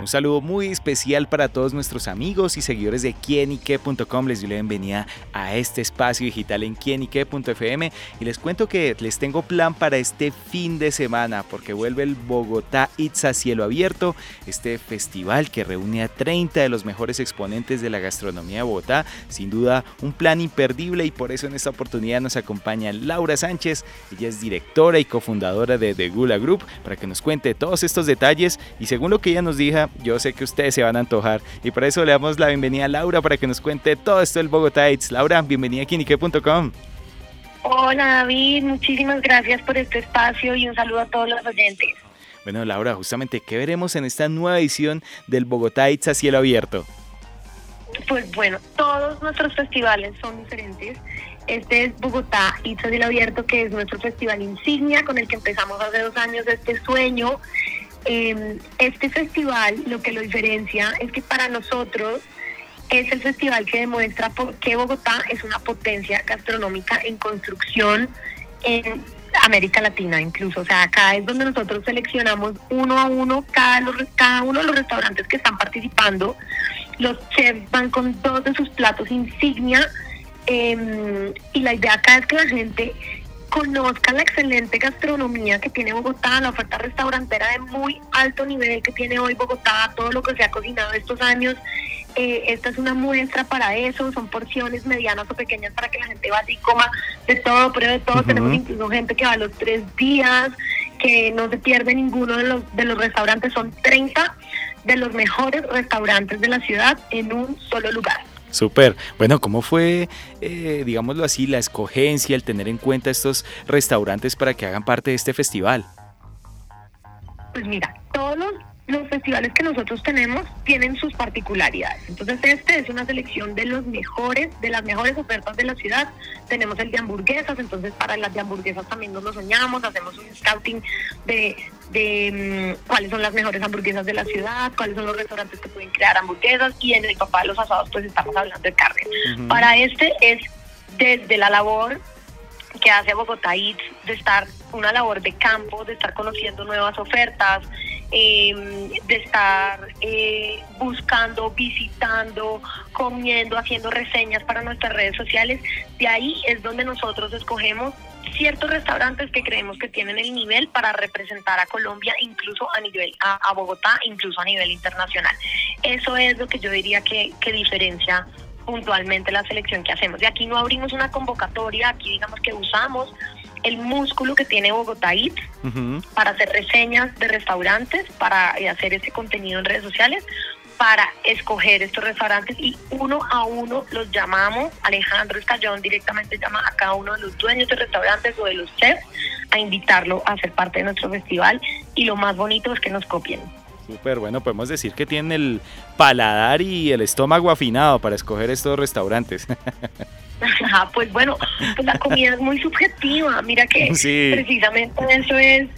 Un saludo muy especial para todos nuestros amigos y seguidores de quienique.com. Les doy la bienvenida a este espacio digital en quienique.fm y les cuento que les tengo plan para este fin de semana porque vuelve el Bogotá It's a Cielo Abierto, este festival que reúne a 30 de los mejores exponentes de la gastronomía de Bogotá. Sin duda, un plan imperdible y por eso en esta oportunidad nos acompaña Laura Sánchez. Ella es directora y cofundadora de The Gula Group para que nos cuente todos estos detalles y según lo que ella nos dijo, yo sé que ustedes se van a antojar. Y por eso le damos la bienvenida a Laura para que nos cuente todo esto del Bogotá Eats. Laura, bienvenida a Kinique.com. Hola David, muchísimas gracias por este espacio y un saludo a todos los oyentes. Bueno, Laura, justamente, ¿qué veremos en esta nueva edición del Bogotá Eats a cielo abierto? Pues bueno, todos nuestros festivales son diferentes. Este es Bogotá a cielo abierto, que es nuestro festival insignia con el que empezamos hace dos años este sueño eh, este festival lo que lo diferencia es que para nosotros es el festival que demuestra por qué Bogotá es una potencia gastronómica en construcción en América Latina incluso. O sea, acá es donde nosotros seleccionamos uno a uno cada, cada uno de los restaurantes que están participando. Los chefs van con todos de sus platos insignia eh, y la idea acá es que la gente conozcan la excelente gastronomía que tiene Bogotá, la oferta restaurantera de muy alto nivel que tiene hoy Bogotá, todo lo que se ha cocinado estos años. Eh, esta es una muestra para eso, son porciones medianas o pequeñas para que la gente vaya y coma de todo, pero de todo. Tenemos incluso gente que va a los tres días, que no se pierde ninguno de los, de los restaurantes, son 30 de los mejores restaurantes de la ciudad en un solo lugar. Súper. Bueno, ¿cómo fue, eh, digámoslo así, la escogencia, el tener en cuenta estos restaurantes para que hagan parte de este festival? Pues mira, todos los festivales que nosotros tenemos tienen sus particularidades. Entonces, este es una selección de los mejores, de las mejores ofertas de la ciudad. Tenemos el de hamburguesas, entonces para las de hamburguesas también nos lo soñamos, hacemos un scouting de, de mm, cuáles son las mejores hamburguesas de la ciudad, cuáles son los restaurantes que pueden crear hamburguesas y en el papá de los asados pues estamos hablando de carne. Para este es desde la labor que hace Bogotá Eats, de estar una labor de campo, de estar conociendo nuevas ofertas, eh, de estar eh, buscando, visitando, comiendo, haciendo reseñas para nuestras redes sociales. De ahí es donde nosotros escogemos ciertos restaurantes que creemos que tienen el nivel para representar a Colombia, incluso a nivel, a, Bogotá, incluso a nivel internacional. Eso es lo que yo diría que, que diferencia puntualmente la selección que hacemos. De aquí no abrimos una convocatoria, aquí digamos que usamos el músculo que tiene Bogotá Eats para hacer reseñas de restaurantes, para eh, hacer ese contenido en redes sociales, para escoger estos restaurantes y uno a uno los llamamos. Alejandro Escallón directamente llama a cada uno de los dueños de restaurantes o de los chefs a invitarlo a ser parte de nuestro festival y lo más bonito es que nos copien. Súper, bueno, podemos decir que tienen el paladar y el estómago afinado para escoger estos restaurantes. pues bueno, pues la comida es muy subjetiva. Mira que precisamente eso es,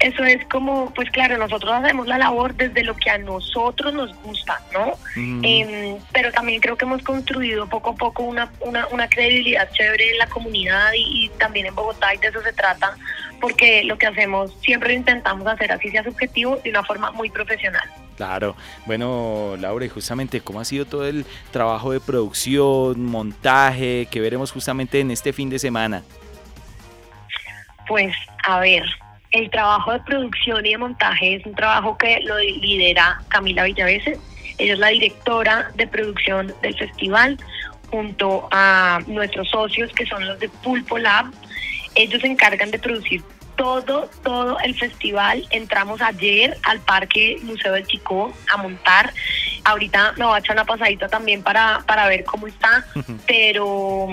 eso es como, pues claro, nosotros hacemos la labor desde lo que a nosotros nos gusta, ¿no? Em, pero también creo que hemos construido poco a poco una, una, una credibilidad chévere en la comunidad y, y también en Bogotá y de eso se trata, porque lo que hacemos siempre intentamos hacer así sea subjetivo de una forma muy profesional. Claro. Bueno, Laura, y justamente cómo ha sido todo el trabajo de producción, montaje que veremos justamente en este fin de semana. Pues, a ver, el trabajo de producción y de montaje es un trabajo que lo lidera Camila Villavese. Ella es la directora de producción del festival junto a nuestros socios que son los de Pulpo Lab. Ellos se encargan de producir todo, todo el festival. Entramos ayer al Parque Museo del Chico a montar. Ahorita me voy a echar una pasadita también para, para ver cómo está, pero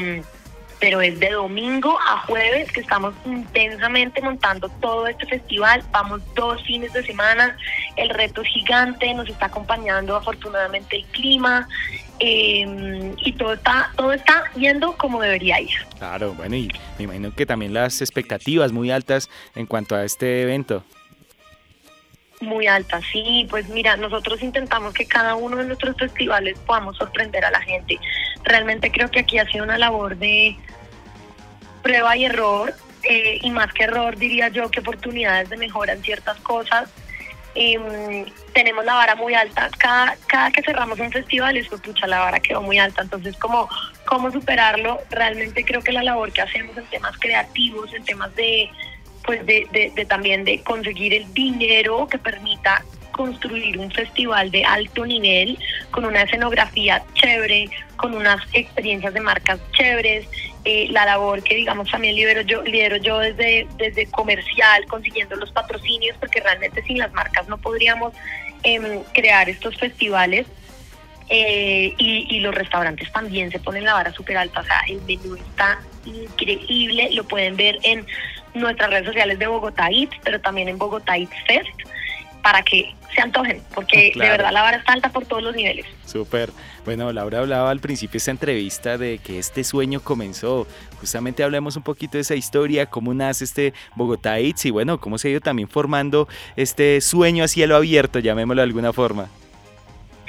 pero es de domingo a jueves que estamos intensamente montando todo este festival. Vamos dos fines de semana, el reto es gigante, nos está acompañando afortunadamente el clima eh, y todo está, todo está yendo como debería ir. Claro, bueno, y me imagino que también las expectativas muy altas en cuanto a este evento. Muy altas, sí, pues mira, nosotros intentamos que cada uno de nuestros festivales podamos sorprender a la gente. Realmente creo que aquí ha sido una labor de prueba y error. eh, y más que error diría yo que oportunidades de mejora en ciertas cosas. Em, tenemos la vara muy alta. Cada, cada que cerramos un festival, eso, pucha, la vara quedó muy alta. Entonces, como cómo superarlo, realmente creo que la labor que hacemos en temas creativos, en temas de, pues de, de también de conseguir el dinero que permita construir un festival de alto nivel, con una escenografía chévere, con unas experiencias de marcas chéveres, eh, la labor que digamos también lidero yo, lidero yo desde, desde comercial, consiguiendo los patrocinios, porque realmente sin las marcas no podríamos em, crear estos festivales. Eh, y, y, los restaurantes también se ponen la vara súper alta, o sea, el menú está increíble, lo pueden ver en nuestras redes sociales de Bogotá Eats, pero también en Bogotá Eats Fest para que se antojen, porque de verdad la vara está alta por todos los niveles. Súper. Bueno, Laura hablaba al principio de esta entrevista de que este sueño comenzó. Justamente hablemos un poquito de esa historia, cómo nace este Bogotá Eats y bueno, cómo se ha ido también formando este sueño a cielo abierto, llamémoslo de alguna forma.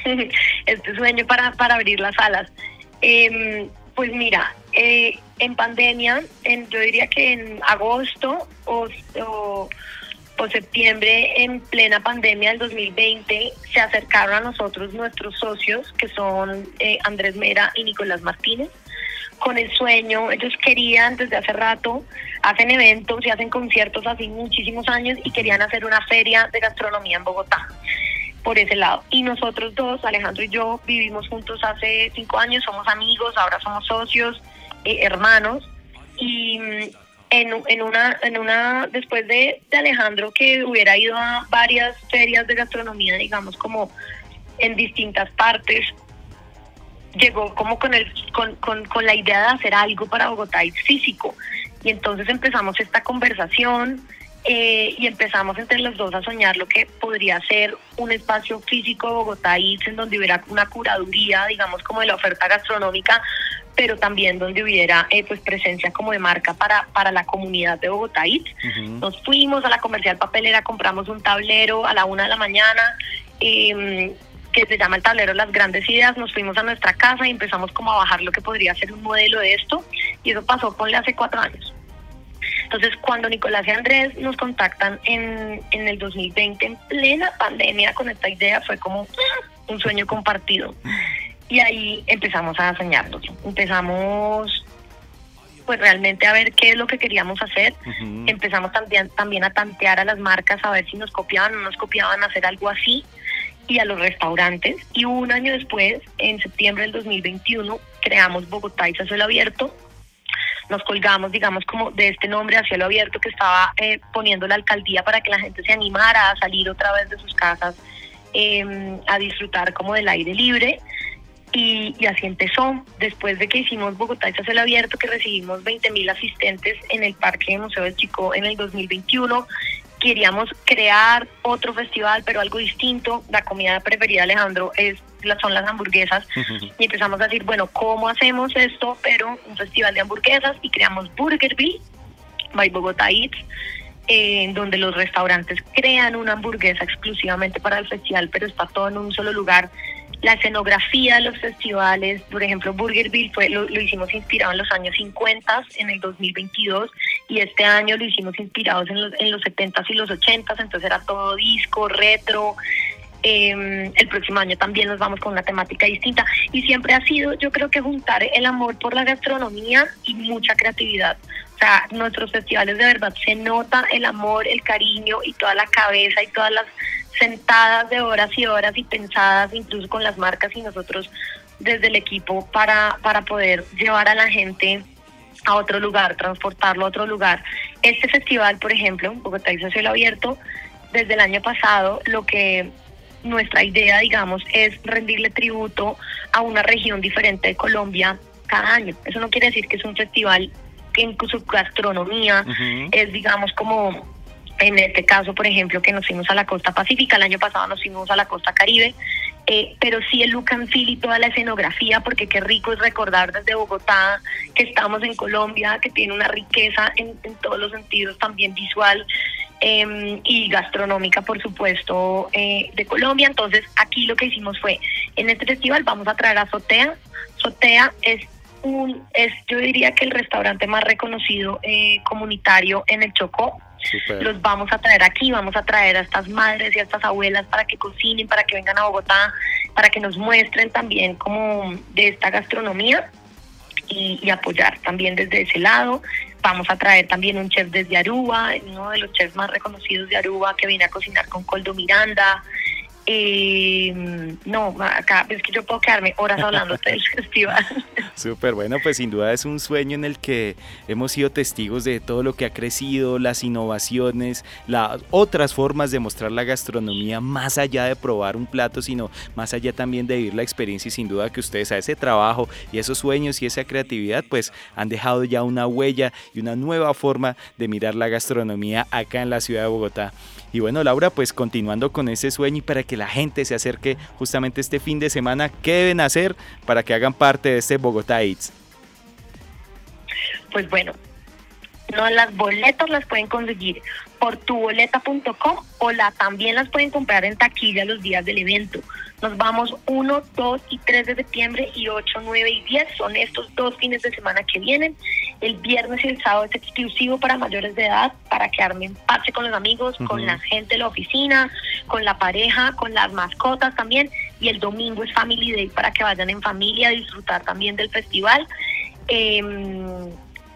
este sueño para, para abrir las alas. Em, pues mira, eh, en pandemia, en, yo diría que en agosto o o septiembre, en plena pandemia del 2020, se acercaron a nosotros nuestros socios, que son eh, Andrés Mera y Nicolás Martínez, con el sueño, ellos querían desde hace rato, hacen eventos y hacen conciertos hace muchísimos años y querían hacer una feria de gastronomía en Bogotá, por ese lado. Y nosotros dos, Alejandro y yo, vivimos juntos hace cinco años, somos amigos, ahora somos socios, eh, hermanos, y en, en, una, en una, después de, Alejandro que hubiera ido a varias ferias de gastronomía, digamos, como en distintas partes, llegó como con, el, con, con, con la idea de hacer algo para Bogotá y físico. Y entonces empezamos esta conversación eh, y empezamos entre los dos a soñar lo que podría ser un espacio físico de Bogotá y en donde hubiera una curaduría, digamos, como de la oferta gastronómica, pero también donde hubiera eh, pues presencia como de marca para, para la comunidad de Bogotá. Nos fuimos a la comercial papelera, compramos un tablero a la una de la mañana, em, que se llama el tablero Las Grandes Ideas, nos fuimos a nuestra casa y empezamos como a bajar lo que podría ser un modelo de esto, y eso pasó ponle hace cuatro años. Entonces, cuando Nicolás y Andrés nos contactan en, en el 2020, en plena pandemia, con esta idea, fue como ¡ah! un sueño compartido. Y ahí empezamos a soñarnos. Empezamos pues realmente a ver qué es lo que queríamos hacer. Empezamos también, también a tantear a las marcas, a ver si nos copiaban o no nos copiaban hacer algo así, y a los restaurantes. Y un año después, en septiembre del 2021, creamos Bogotá y Cielo Abierto. Nos colgamos, digamos, como de este nombre a cielo abierto que estaba eh, poniendo la alcaldía para que la gente se animara a salir otra vez de sus casas em, a disfrutar como del aire libre. Y, así empezó. Después de que hicimos Bogotá y el abierto, que recibimos 20 mil asistentes en el Parque Museo del Chico en el 2021, queríamos crear otro festival, pero algo distinto. La comida preferida Alejandro es son las hamburguesas y empezamos a decir, bueno, ¿cómo hacemos esto? Pero un festival de hamburguesas y creamos Burgerville by Bogotá Eats, en donde los restaurantes crean una hamburguesa exclusivamente para el festival, pero está todo en un solo lugar la escenografía de los festivales, por ejemplo, Burgerville fue, lo, hicimos inspirado en los años 50, en el 2022, y este año lo hicimos inspirados en los, en los 70 y los 80, entonces era todo disco, retro. Em, el próximo año también nos vamos con una temática distinta y siempre ha sido, yo creo que juntar el amor por la gastronomía y mucha creatividad. O sea, nuestros festivales de verdad se nota el amor, el cariño y toda la cabeza y todas las sentadas de horas y horas y pensadas incluso con las marcas y nosotros desde el equipo para, para poder llevar a la gente a otro lugar, transportarlo a otro lugar. Este festival, por ejemplo, Bogotá y Cielo Abierto, desde el año pasado, lo que nuestra idea, digamos, es rendirle tributo a una región diferente de Colombia cada año. Eso no quiere decir que es un festival que en su gastronomía es, digamos, como en este caso, por ejemplo, que nos fuimos a la costa pacífica, el año pasado nos fuimos a la costa caribe, eh, pero sí el look and y toda la escenografía, porque qué rico es recordar desde Bogotá que estamos en Colombia, que tiene una riqueza en, todos los sentidos, también visual em, y gastronómica, por supuesto, eh, de Colombia. Entonces, aquí lo que hicimos fue, en este festival vamos a traer a Sotea. Sotea es un, es yo diría que el restaurante más reconocido eh, comunitario en el Chocó. Los vamos a traer aquí, vamos a traer a estas madres y a estas abuelas para que cocinen, para que vengan a Bogotá, para que nos muestren también como de esta gastronomía y, apoyar también desde ese lado. Vamos a traer también un chef desde Aruba, uno de los chefs más reconocidos de Aruba que viene a cocinar con Coldo Miranda. Eh, no, acá es que yo puedo quedarme horas hablando del festival. Súper bueno, pues sin duda es un sueño en el que hemos sido testigos de todo lo que ha crecido, las innovaciones, las otras formas de mostrar la gastronomía más allá de probar un plato, sino más allá también de vivir la experiencia y sin duda que ustedes a ese trabajo y esos sueños y esa creatividad pues han dejado ya una huella y una nueva forma de mirar la gastronomía acá en la ciudad de Bogotá. Y bueno, Laura, pues continuando con ese sueño y para que la gente se acerque justamente este fin de semana, ¿qué deben hacer para que hagan parte de este Bogotá Eats? Pues bueno, no, las boletas las pueden conseguir por tuboleta.com o la también las pueden comprar en taquilla los días del evento. Nos vamos 1, 2 y 3 de septiembre y 8, 9 y 10. Son estos dos fines de semana que vienen. El viernes y el sábado es exclusivo para mayores de edad, para que armen pase con los amigos, con la gente de la oficina, con la pareja, con las mascotas también. Y el domingo es Family Day para que vayan en familia a disfrutar también del festival. Eh,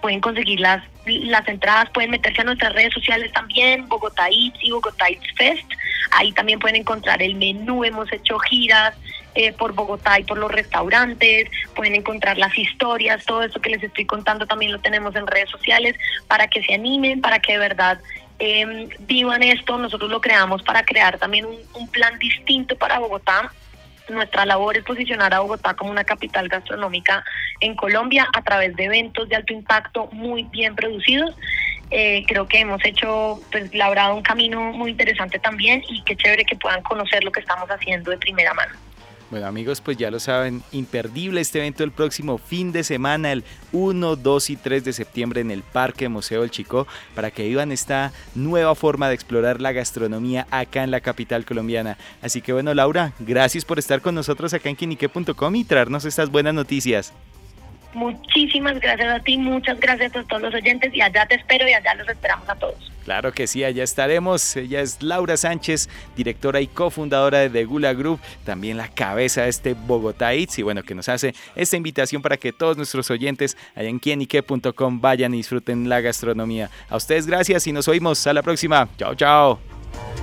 pueden conseguir las, las entradas, pueden meterse a nuestras redes sociales también, Bogotá Eats y Bogotá Eats Fest. Ahí también pueden encontrar el menú, hemos hecho giras eh, por Bogotá y por los restaurantes, pueden encontrar las historias, todo eso que les estoy contando también lo tenemos en redes sociales para que se animen, para que de verdad eh, vivan esto. Nosotros lo creamos para crear también un, un plan distinto para Bogotá nuestra labor es posicionar a Bogotá como una capital gastronómica en Colombia a través de eventos de alto impacto muy bien producidos. Eh, creo que hemos hecho, pues, labrado un camino muy interesante también y qué chévere que puedan conocer lo que estamos haciendo de primera mano. Bueno amigos, pues ya lo saben, imperdible este evento el próximo fin de semana, el 1, 2 y 3 de septiembre en el Parque Museo del Chico, para que vivan esta nueva forma de explorar la gastronomía acá en la capital colombiana. Así que bueno Laura, gracias por estar con nosotros acá en quinique.com y traernos estas buenas noticias. Muchísimas gracias a ti, muchas gracias a todos los oyentes y allá te espero y allá los esperamos a todos. Claro que sí, allá estaremos. Ella es Laura Sánchez, directora y cofundadora de The Gula Group, también la cabeza de este Bogotá Eats y bueno, que nos hace esta invitación para que todos nuestros oyentes allá en quienique.com vayan y disfruten la gastronomía. A ustedes gracias y nos oímos. A la próxima. Chao, chao.